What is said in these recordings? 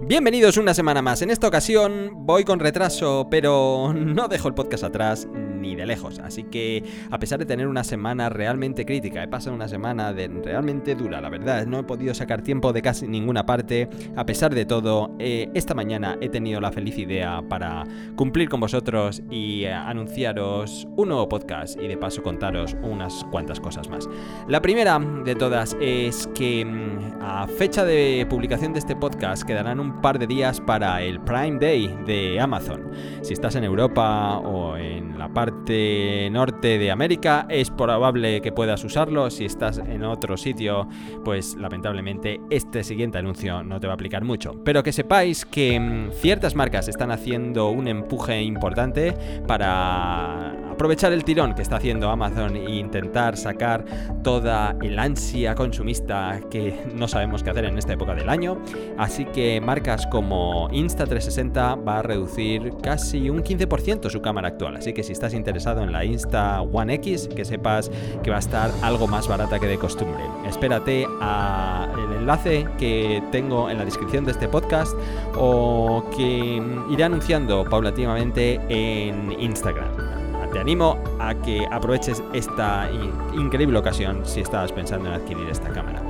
Bienvenidos una semana más. En esta ocasión voy con retraso, pero no dejo el podcast atrás ni de lejos. Así que, a pesar de tener una semana realmente crítica, he pasado una semana realmente dura, la verdad. No he podido sacar tiempo de casi ninguna parte. A pesar de todo, eh, esta mañana he tenido la feliz idea para cumplir con vosotros y eh, anunciaros un nuevo podcast y de paso contaros unas cuantas cosas más. La primera de todas es que mm, a fecha de publicación de este podcast quedarán un par de días para el Prime Day de Amazon. Si estás en Europa o en la parte norte de América, es probable que puedas usarlo. Si estás en otro sitio, pues lamentablemente este siguiente anuncio no te va a aplicar mucho. Pero que sepáis que mm, ciertas marcas están haciendo un empuje importante para aprovechar el tirón que está haciendo Amazon e intentar sacar toda el ansia consumista que no sabemos qué hacer en esta época del año. Así que marcas como Insta360 va a reducir casi un 15% su cámara actual. Así que si estás interesado en la Insta One X, que sepas que va a estar algo más barata que de costumbre. Espérate al enlace que tengo en la descripción de este podcast o que iré anunciando paulatinamente en Instagram te animo a que aproveches esta increíble ocasión si estabas pensando en adquirir esta cámara.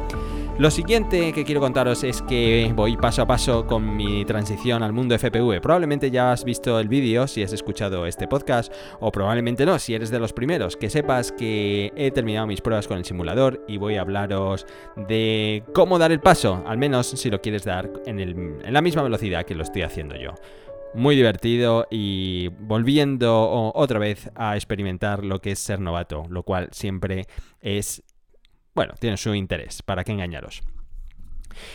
Lo siguiente que quiero contaros es que voy paso a paso con mi transición al mundo FPV. Probablemente ya has visto el vídeo si has escuchado este podcast o probablemente no si eres de los primeros. Que sepas que he terminado mis pruebas con el simulador y voy a hablaros de cómo dar el paso, al menos si lo quieres dar en, la misma velocidad que lo estoy haciendo yo muy divertido y volviendo otra vez a experimentar lo que es ser novato, lo cual siempre es, bueno, tiene su interés, para qué engañaros.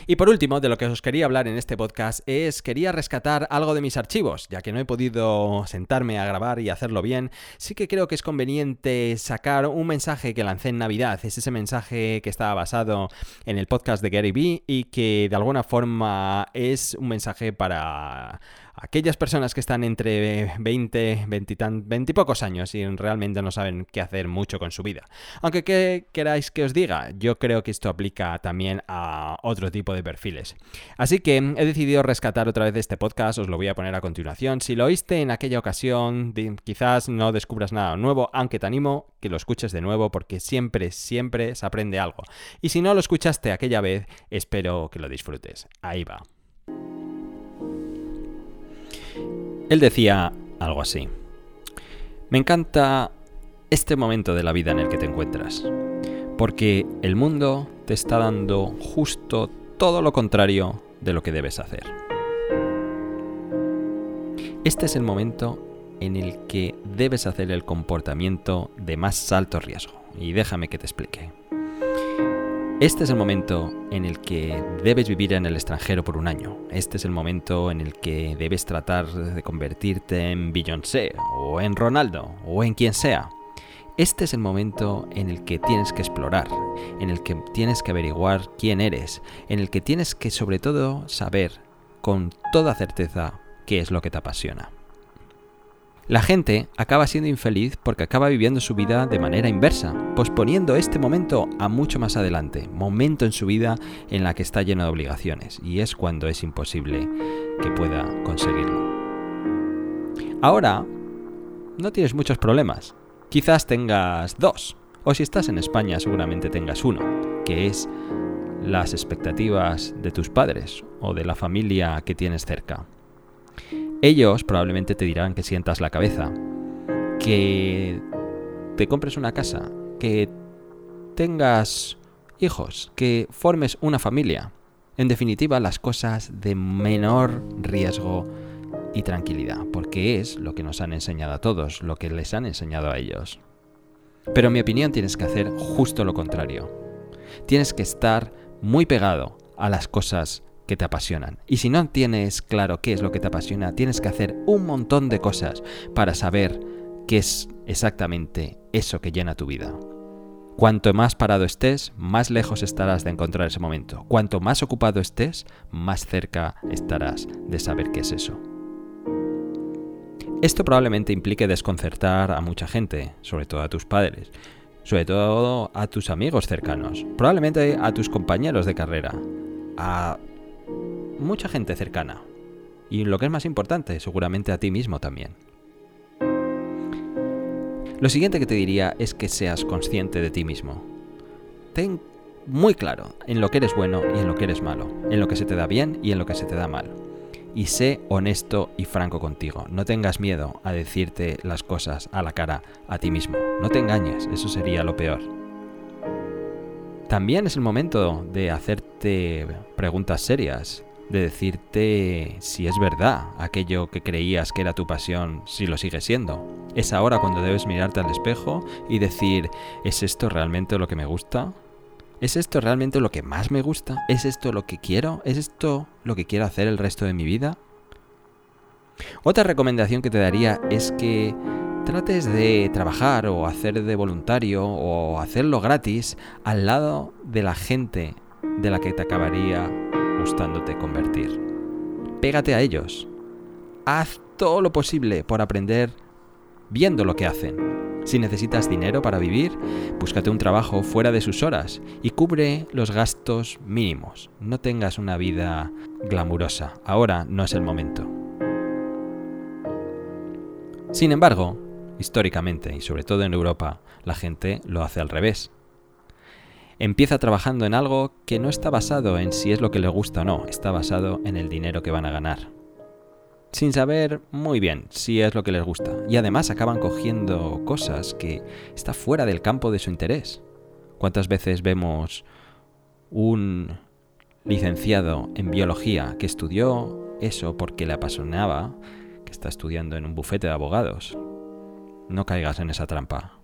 Y por último, de lo que os quería hablar en este podcast es, quería rescatar algo de mis archivos, ya que no he podido sentarme a grabar y hacerlo bien, sí que creo que es conveniente sacar un mensaje que lancé en Navidad, es ese mensaje que estaba basado en el podcast de Gary Vee y que de alguna forma es un mensaje para aquellas personas que están entre 20, 20 y, pocos años y realmente no saben qué hacer mucho con su vida. Aunque ¿qué queráis que os diga, yo creo que esto aplica también a otro tipo de perfiles. Así que he decidido rescatar otra vez este podcast, os lo voy a poner a continuación. Si lo oíste en aquella ocasión, quizás no descubras nada nuevo, aunque te animo que lo escuches de nuevo porque siempre, siempre se aprende algo. Y si no lo escuchaste aquella vez, espero que lo disfrutes. Ahí va. Él decía algo así. Me encanta este momento de la vida en el que te encuentras, porque el mundo te está dando justo todo lo contrario de lo que debes hacer. Este es el momento en el que debes hacer el comportamiento de más alto riesgo, y déjame que te explique. Este es el momento en el que debes vivir en el extranjero por un año. Este es el momento en el que debes tratar de convertirte en Beyoncé o en Ronaldo o en quien sea. Este es el momento en el que tienes que explorar, en el que tienes que averiguar quién eres, en el que tienes que sobre todo saber con toda certeza qué es lo que te apasiona. La gente acaba siendo infeliz porque acaba viviendo su vida de manera inversa, posponiendo este momento a mucho más adelante, momento en su vida en la que está lleno de obligaciones, y es cuando es imposible que pueda conseguirlo. Ahora, no tienes muchos problemas, quizás tengas dos, o si estás en España seguramente tengas uno, que es las expectativas de tus padres o de la familia que tienes cerca. Ellos probablemente te dirán que sientas la cabeza, que te compres una casa, que tengas hijos, que formes una familia. En definitiva, las cosas de menor riesgo y tranquilidad, porque es lo que nos han enseñado a todos, lo que les han enseñado a ellos. Pero en mi opinión tienes que hacer justo lo contrario. Tienes que estar muy pegado a las cosas que te apasionan. Y si no tienes claro qué es lo que te apasiona, tienes que hacer un montón de cosas para saber qué es exactamente eso que llena tu vida. Cuanto más parado estés, más lejos estarás de encontrar ese momento. Cuanto más ocupado estés, más cerca estarás de saber qué es eso. Esto probablemente implique desconcertar a mucha gente, sobre todo a tus padres, sobre todo a tus amigos cercanos, probablemente a tus compañeros de carrera, a mucha gente cercana. Y lo que es más importante, seguramente a ti mismo también. Lo siguiente que te diría es que seas consciente de ti mismo. Ten muy claro en lo que eres bueno y en lo que eres malo, en lo que se te da bien y en lo que se te da mal. Y sé honesto y franco contigo. No tengas miedo a decirte las cosas a la cara a ti mismo. No te engañes, eso sería lo peor. También es el momento de hacerte preguntas serias, de decirte si es verdad aquello que creías que era tu pasión, si lo sigue siendo. Es ahora cuando debes mirarte al espejo y decir, ¿es esto realmente lo que me gusta? ¿Es esto realmente lo que más me gusta? ¿Es esto lo que quiero? ¿Es esto lo que quiero hacer el resto de mi vida? Otra recomendación que te daría es que trates de trabajar o hacer de voluntario o hacerlo gratis al lado de la gente de la que te acabaría gustándote convertir. Pégate a ellos. Haz todo lo posible por aprender viendo lo que hacen. Si necesitas dinero para vivir, búscate un trabajo fuera de sus horas y cubre los gastos mínimos. No tengas una vida glamurosa. Ahora no es el momento. Sin embargo, históricamente y sobre todo en Europa, la gente lo hace al revés. Empieza trabajando en algo que no está basado en si es lo que le gusta o no, está basado en el dinero que van a ganar. Sin saber muy bien si es lo que les gusta. Y además acaban cogiendo cosas que está fuera del campo de su interés. ¿Cuántas veces vemos un licenciado en biología que estudió eso porque le apasionaba, que está estudiando en un bufete de abogados? No caigas en esa trampa.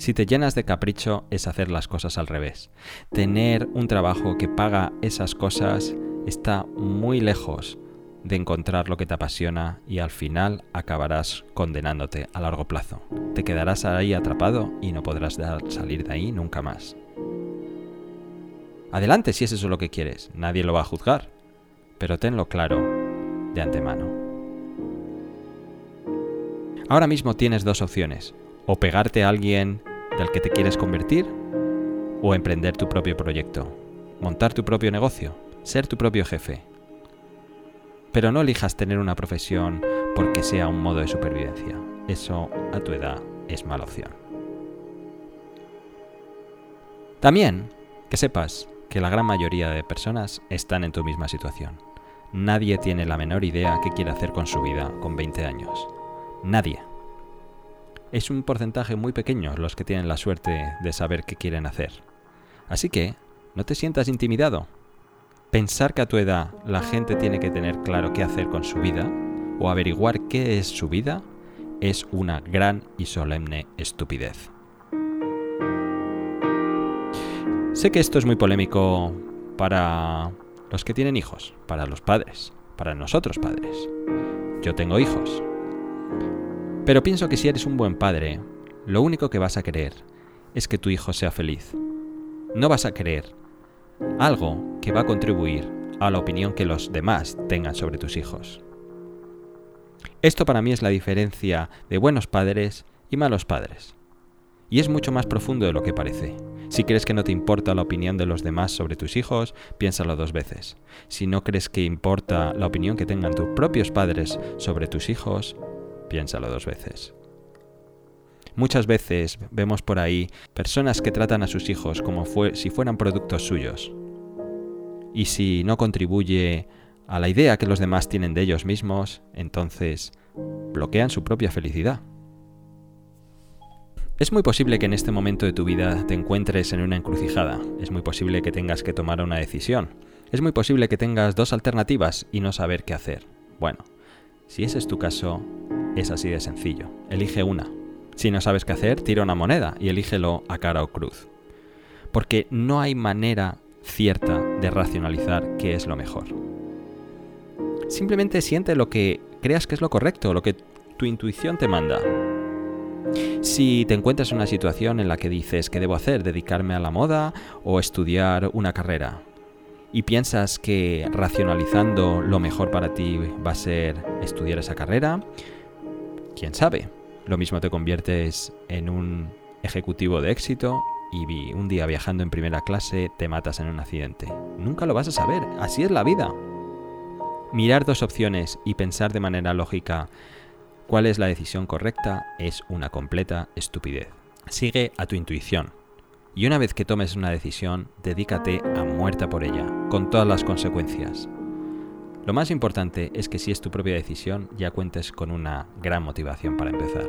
Si te llenas de capricho es hacer las cosas al revés. Tener un trabajo que paga esas cosas está muy lejos de encontrar lo que te apasiona y al final acabarás condenándote a largo plazo. Te quedarás ahí atrapado y no podrás salir de ahí nunca más. Adelante si es eso lo que quieres, nadie lo va a juzgar, pero tenlo claro de antemano. Ahora mismo tienes dos opciones, o pegarte a alguien del que te quieres convertir, o emprender tu propio proyecto, montar tu propio negocio, ser tu propio jefe. Pero no elijas tener una profesión porque sea un modo de supervivencia. Eso a tu edad es mala opción. También que sepas que la gran mayoría de personas están en tu misma situación. Nadie tiene la menor idea qué quiere hacer con su vida con 20 años. Nadie. Es un porcentaje muy pequeño los que tienen la suerte de saber qué quieren hacer. Así que, no te sientas intimidado. Pensar que a tu edad la gente tiene que tener claro qué hacer con su vida o averiguar qué es su vida es una gran y solemne estupidez. Sé que esto es muy polémico para los que tienen hijos, para los padres, para nosotros padres. Yo tengo hijos, pero pienso que si eres un buen padre, lo único que vas a querer es que tu hijo sea feliz. No vas a querer algo que va a contribuir a la opinión que los demás tengan sobre tus hijos. Esto para mí es la diferencia de buenos padres y malos padres. Y es mucho más profundo de lo que parece. Si crees que no te importa la opinión de los demás sobre tus hijos, piénsalo dos veces. Si no crees que importa la opinión que tengan tus propios padres sobre tus hijos, piénsalo dos veces. Muchas veces vemos por ahí personas que tratan a sus hijos como si fueran productos suyos. Y si no contribuye a la idea que los demás tienen de ellos mismos, entonces bloquean su propia felicidad. Es muy posible que en este momento de tu vida te encuentres en una encrucijada. Es muy posible que tengas que tomar una decisión. Es muy posible que tengas dos alternativas y no saber qué hacer. Bueno, si ese es tu caso, es así de sencillo. Elige una. Si no sabes qué hacer, tira una moneda y elígelo a cara o cruz. Porque no hay manera cierta de racionalizar qué es lo mejor. Simplemente siente lo que creas que es lo correcto, lo que tu intuición te manda. Si te encuentras en una situación en la que dices, ¿qué debo hacer? ¿Dedicarme a la moda o estudiar una carrera? y piensas que racionalizando lo mejor para ti va a ser estudiar esa carrera, quién sabe. Lo mismo te conviertes en un ejecutivo de éxito y un día viajando en primera clase te matas en un accidente. Nunca lo vas a saber, así es la vida. Mirar dos opciones y pensar de manera lógica cuál es la decisión correcta es una completa estupidez. Sigue a tu intuición. Y una vez que tomes una decisión, dedícate a muerta por ella, con todas las consecuencias. Lo más importante es que si es tu propia decisión, ya cuentes con una gran motivación para empezar.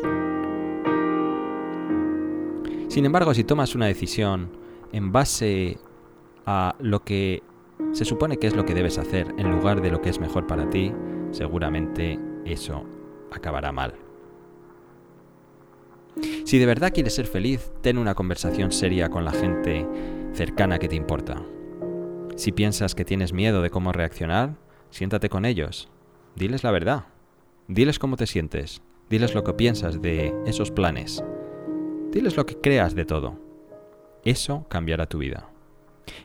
Sin embargo, si tomas una decisión en base a lo que se supone que es lo que debes hacer en lugar de lo que es mejor para ti, seguramente eso acabará mal. Si de verdad quieres ser feliz, ten una conversación seria con la gente cercana que te importa. Si piensas que tienes miedo de cómo reaccionar, siéntate con ellos. Diles la verdad. Diles cómo te sientes. Diles lo que piensas de esos planes. Diles lo que creas de todo. Eso cambiará tu vida.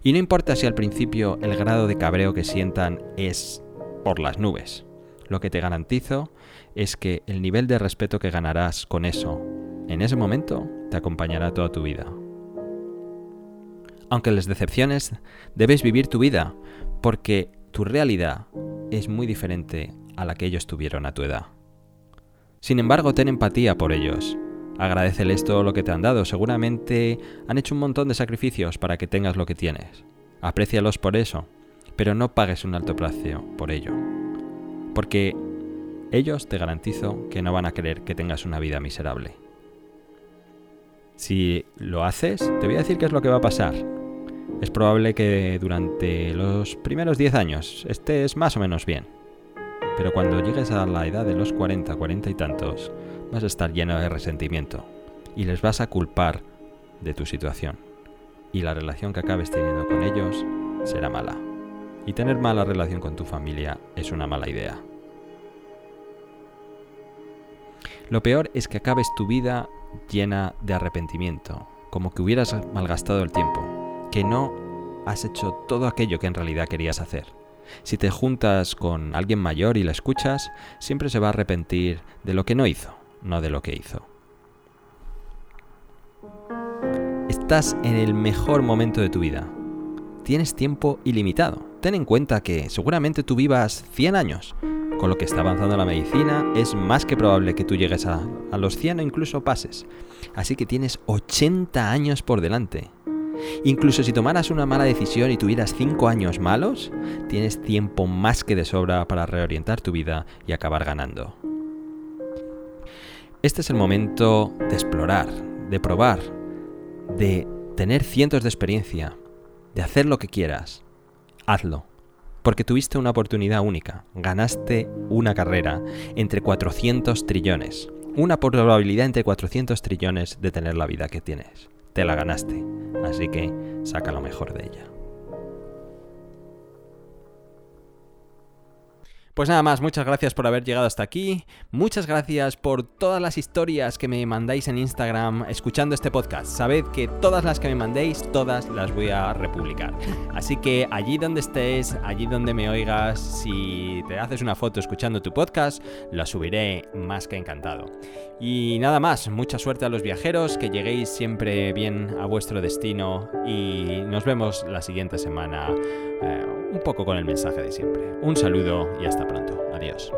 Y no importa si al principio el grado de cabreo que sientan es por las nubes. Lo que te garantizo es que el nivel de respeto que ganarás con eso, en ese momento, te acompañará toda tu vida. Aunque les decepciones, debes vivir tu vida, porque tu realidad es muy diferente a la que ellos tuvieron a tu edad. Sin embargo, ten empatía por ellos. Agradeceles todo lo que te han dado. Seguramente han hecho un montón de sacrificios para que tengas lo que tienes. Aprécialos por eso, pero no pagues un alto precio por ello. Porque ellos te garantizo que no van a querer que tengas una vida miserable. Si lo haces, te voy a decir qué es lo que va a pasar. Es probable que durante los primeros 10 años estés más o menos bien. Pero cuando llegues a la edad de los 40, 40 y tantos, vas a estar lleno de resentimiento y les vas a culpar de tu situación. Y la relación que acabes teniendo con ellos será mala. Y tener mala relación con tu familia es una mala idea. Lo peor es que acabes tu vida llena de arrepentimiento, como que hubieras malgastado el tiempo, que no has hecho todo aquello que en realidad querías hacer. Si te juntas con alguien mayor y la escuchas, siempre se va a arrepentir de lo que no hizo, no de lo que hizo. Estás en el mejor momento de tu vida. Tienes tiempo ilimitado. Ten en cuenta que seguramente tú vivas 100 años. Con lo que está avanzando la medicina, es más que probable que tú llegues a, los 100 o incluso pases. Así que tienes 80 años por delante. Incluso si tomaras una mala decisión y tuvieras 5 años malos, tienes tiempo más que de sobra para reorientar tu vida y acabar ganando. Este es el momento de explorar, de probar, de tener cientos de experiencia, de hacer lo que quieras. Hazlo. Porque tuviste una oportunidad única. Ganaste una carrera entre 400 trillones. Una probabilidad entre 400 trillones de tener la vida que tienes. Te la ganaste. Así que saca lo mejor de ella. Pues nada más, muchas gracias por haber llegado hasta aquí. Muchas gracias por todas las historias que me mandáis en Instagram escuchando este podcast. Sabed que todas las que me mandéis, todas las voy a republicar. Así que allí donde estés, allí donde me oigas, si te haces una foto escuchando tu podcast, la subiré más que encantado. Y nada más, mucha suerte a los viajeros, que lleguéis siempre bien a vuestro destino y nos vemos la siguiente semana. Eh, un poco con el mensaje de siempre. Un saludo y hasta pronto. Adiós.